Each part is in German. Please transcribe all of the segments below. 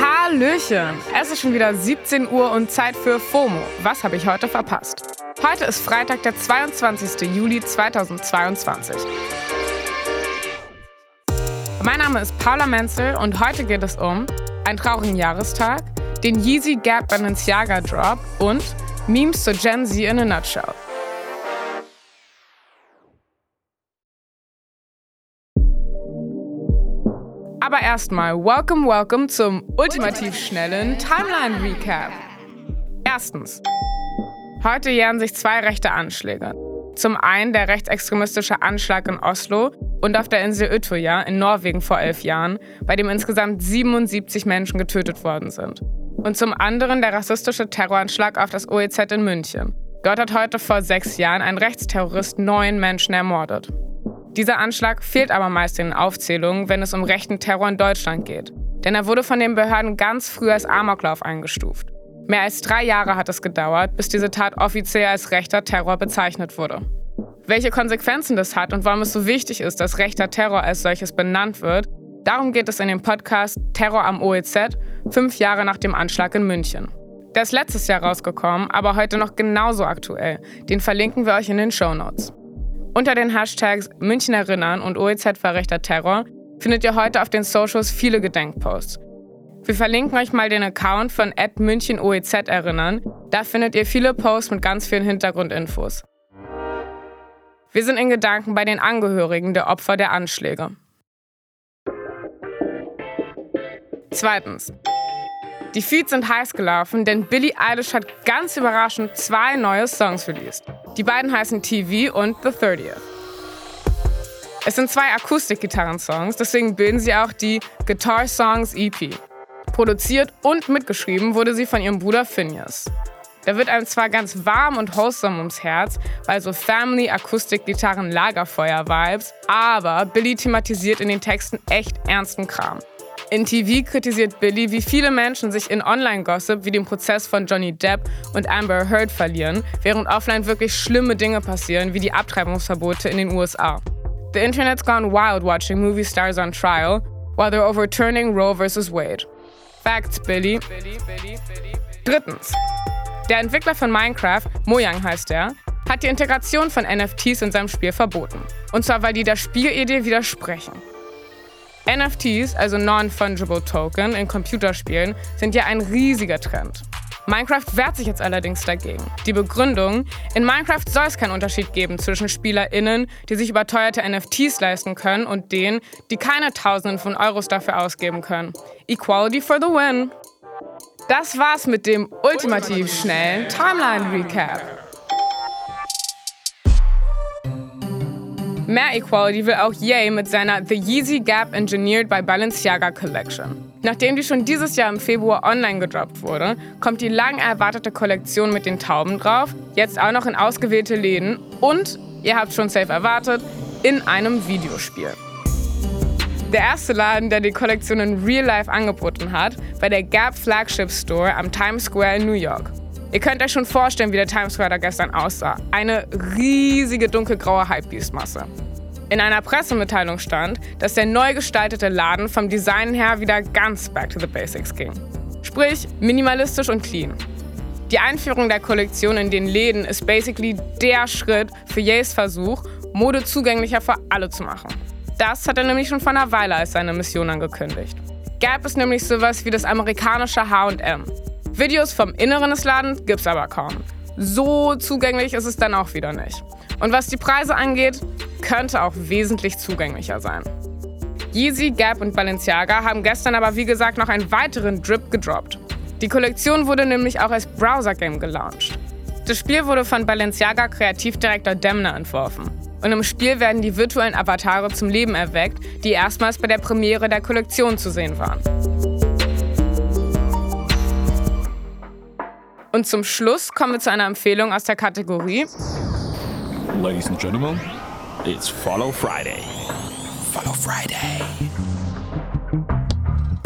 Hallöchen! Es ist schon wieder 17 Uhr und Zeit für FOMO. Was habe ich heute verpasst? Heute ist Freitag, der 22. Juli 2022. Mein Name ist Paula Menzel und heute geht es um einen traurigen Jahrestag, den Yeezy Gap Balenciaga Drop und Memes zur Gen Z in a Nutshell. Aber erstmal, welcome, welcome zum ultimativ schnellen Timeline Recap. Erstens. Heute jähren sich zwei rechte Anschläge. Zum einen der rechtsextremistische Anschlag in Oslo und auf der Insel Utøya in Norwegen vor elf Jahren, bei dem insgesamt 77 Menschen getötet worden sind. Und zum anderen der rassistische Terroranschlag auf das OEZ in München. Dort hat heute vor sechs Jahren ein Rechtsterrorist neun Menschen ermordet. Dieser Anschlag fehlt aber meist in den Aufzählungen, wenn es um rechten Terror in Deutschland geht. Denn er wurde von den Behörden ganz früh als Amoklauf eingestuft. Mehr als drei Jahre hat es gedauert, bis diese Tat offiziell als rechter Terror bezeichnet wurde. Welche Konsequenzen das hat und warum es so wichtig ist, dass rechter Terror als solches benannt wird, darum geht es in dem Podcast Terror am OEZ, fünf Jahre nach dem Anschlag in München. Der ist letztes Jahr rausgekommen, aber heute noch genauso aktuell. Den verlinken wir euch in den Show Notes. Unter den Hashtags München erinnern und OEZ verrechter Terror findet ihr heute auf den Socials viele Gedenkposts. Wir verlinken euch mal den Account von @münchenoez erinnern. Da findet ihr viele Posts mit ganz vielen Hintergrundinfos. Wir sind in Gedanken bei den Angehörigen der Opfer der Anschläge. Zweitens. Die Feeds sind heiß gelaufen, denn Billie Eilish hat ganz überraschend zwei neue Songs released. Die beiden heißen TV und The 30th. Es sind zwei Akustikgitarrensongs, deswegen bilden sie auch die Guitar Songs EP. Produziert und mitgeschrieben wurde sie von ihrem Bruder Phineas. Da wird einem zwar ganz warm und wholesome ums Herz, bei so Family, Akustikgitarren, Lagerfeuer-Vibes, aber Billy thematisiert in den Texten echt ernsten Kram. In TV kritisiert Billy, wie viele Menschen sich in Online-Gossip wie dem Prozess von Johnny Depp und Amber Heard verlieren, während offline wirklich schlimme Dinge passieren, wie die Abtreibungsverbote in den USA. The internet's gone wild watching movie stars on trial, while they're overturning Roe vs. Wade. Facts, Billy. Drittens. Der Entwickler von Minecraft, Mojang heißt er, hat die Integration von NFTs in seinem Spiel verboten. Und zwar, weil die der Spielidee widersprechen. NFTs, also Non-Fungible Token in Computerspielen, sind ja ein riesiger Trend. Minecraft wehrt sich jetzt allerdings dagegen. Die Begründung, in Minecraft soll es keinen Unterschied geben zwischen SpielerInnen, die sich überteuerte NFTs leisten können, und denen, die keine Tausenden von Euros dafür ausgeben können. Equality for the win. Das war's mit dem ultimativ schnellen Timeline Recap. Mehr Equality will auch Ye mit seiner The Yeezy Gap Engineered by Balenciaga Collection. Nachdem die schon dieses Jahr im Februar online gedroppt wurde, kommt die lang erwartete Kollektion mit den Tauben drauf, jetzt auch noch in ausgewählte Läden und, ihr habt schon safe erwartet, in einem Videospiel. Der erste Laden, der die Kollektion in Real Life angeboten hat, war der Gap Flagship Store am Times Square in New York. Ihr könnt euch schon vorstellen, wie der Times Square da gestern aussah. Eine riesige dunkelgraue Hypebeast-Masse. In einer Pressemitteilung stand, dass der neu gestaltete Laden vom Design her wieder ganz back to the basics ging. Sprich, minimalistisch und clean. Die Einführung der Kollektion in den Läden ist basically der Schritt für Yays Versuch, Mode zugänglicher für alle zu machen. Das hat er nämlich schon vor einer Weile als seine Mission angekündigt. Gap ist nämlich sowas wie das amerikanische HM. Videos vom Inneren des Ladens gibt's aber kaum. So zugänglich ist es dann auch wieder nicht. Und was die Preise angeht, könnte auch wesentlich zugänglicher sein. Yeezy, Gap und Balenciaga haben gestern aber wie gesagt noch einen weiteren Drip gedroppt. Die Kollektion wurde nämlich auch als Browser-Game gelauncht. Das Spiel wurde von Balenciaga Kreativdirektor Demner entworfen. Und im Spiel werden die virtuellen Avatare zum Leben erweckt, die erstmals bei der Premiere der Kollektion zu sehen waren. Und zum Schluss kommen wir zu einer Empfehlung aus der Kategorie Ladies and Gentlemen, it's Follow Friday. Follow Friday.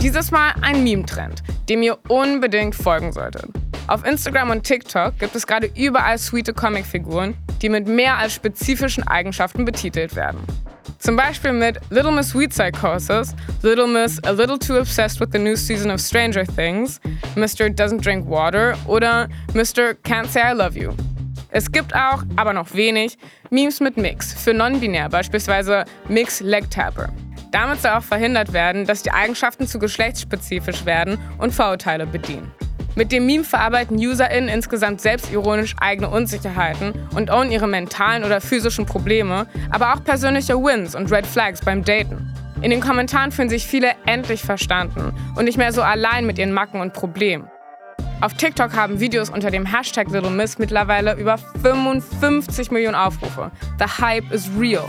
Dieses Mal ein Meme-Trend, dem ihr unbedingt folgen solltet. Auf Instagram und TikTok gibt es gerade überall sweete Comicfiguren, die mit mehr als spezifischen Eigenschaften betitelt werden. Zum Beispiel mit Little Miss Sweet Psychosis, Little Miss A Little Too Obsessed with the New Season of Stranger Things, Mr. Doesn't Drink Water oder Mr. Can't Say I Love You. Es gibt auch, aber noch wenig, Memes mit Mix, für non-binär, beispielsweise Mix Leg Tapper. Damit soll auch verhindert werden, dass die Eigenschaften zu geschlechtsspezifisch werden und Vorurteile bedienen. Mit dem Meme verarbeiten UserInnen insgesamt selbstironisch eigene Unsicherheiten und own ihre mentalen oder physischen Probleme, aber auch persönliche Wins und Red Flags beim Daten. In den Kommentaren fühlen sich viele endlich verstanden und nicht mehr so allein mit ihren Macken und Problemen. Auf TikTok haben Videos unter dem Hashtag Little Miss mittlerweile über 55 Millionen Aufrufe. The Hype is real.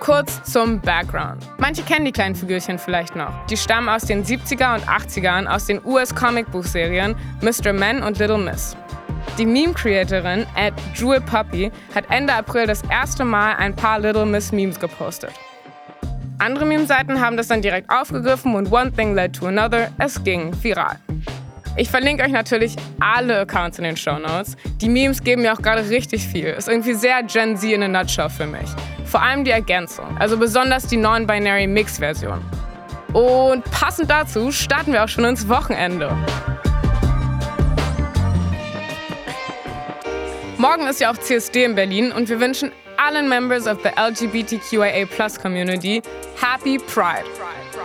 Kurz zum Background. Manche kennen die kleinen Figürchen vielleicht noch. Die stammen aus den 70er und 80ern aus den US-Comicbuchserien Mr. Men und Little Miss. Die Meme-Creatorin at Jewel Puppy hat Ende April das erste Mal ein paar Little Miss Memes gepostet. Andere Meme-Seiten haben das dann direkt aufgegriffen und one thing led to another, es ging viral. Ich verlinke euch natürlich alle Accounts in den Show Notes. Die Memes geben mir auch gerade richtig viel. Ist irgendwie sehr Gen Z in a nutshell für mich. Vor allem die Ergänzung, also besonders die Non-Binary Mix-Version. Und passend dazu starten wir auch schon ins Wochenende. Morgen ist ja auch CSD in Berlin und wir wünschen allen Members of the LGBTQIA Community Happy Pride.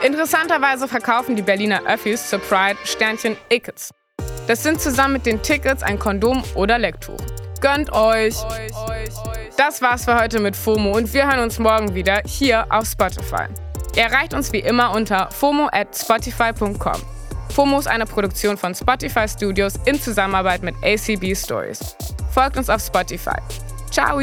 Interessanterweise verkaufen die Berliner Öffis zur Pride Sternchen Ickets. Das sind zusammen mit den Tickets ein Kondom oder Lecktuch. Gönnt euch! Das war's für heute mit FOMO und wir hören uns morgen wieder hier auf Spotify. Ihr erreicht uns wie immer unter fomo at spotify.com. FOMO ist eine Produktion von Spotify Studios in Zusammenarbeit mit ACB Stories. Folgt uns auf Spotify. Ciao!